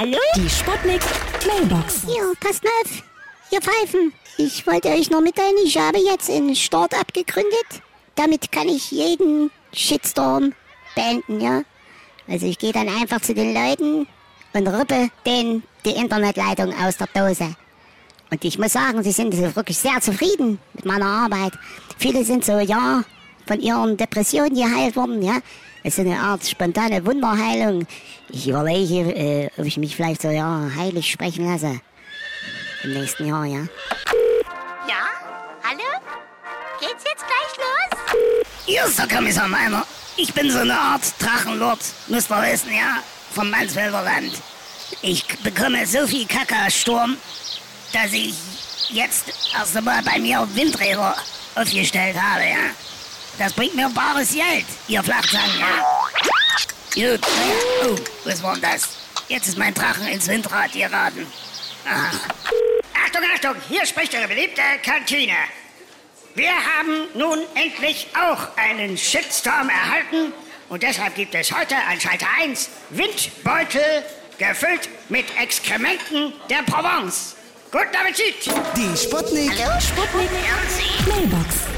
Hallo? Die Sputnik Mailbox. Ja, passt mal auf. Ihr Pfeifen. Ich wollte euch noch mitteilen, ich habe jetzt ein Start-up gegründet. Damit kann ich jeden Shitstorm beenden, ja. Also ich gehe dann einfach zu den Leuten und rippe denen die Internetleitung aus der Dose. Und ich muss sagen, sie sind wirklich sehr zufrieden mit meiner Arbeit. Viele sind so, ja, von ihren Depressionen geheilt worden, ja. Es ist eine Art spontane Wunderheilung. Ich überlege, äh, ob ich mich vielleicht so, ja, heilig sprechen lasse. Im nächsten Jahr, ja. Ja? Hallo? Geht's jetzt gleich los? Hier ist der Kommissar Meiner. Ich bin so eine Art Drachenlord, müsst ihr wissen, ja, vom Mansfelder Land. Ich bekomme so viel Kackersturm, dass ich jetzt erst einmal bei mir Windräder aufgestellt habe, ja. Das bringt mir bares Geld, ihr Flachzangen, ja. Gut. Oh, was war denn das? Jetzt ist mein Drachen ins Windrad geraten. Aha. Achtung, Achtung, hier spricht Ihre beliebte Kantine. Wir haben nun endlich auch einen Shitstorm erhalten und deshalb gibt es heute an Schalter 1 Windbeutel gefüllt mit Exkrementen der Provence. Guten Appetit! Die Sputnik. Sputnik Mailbox.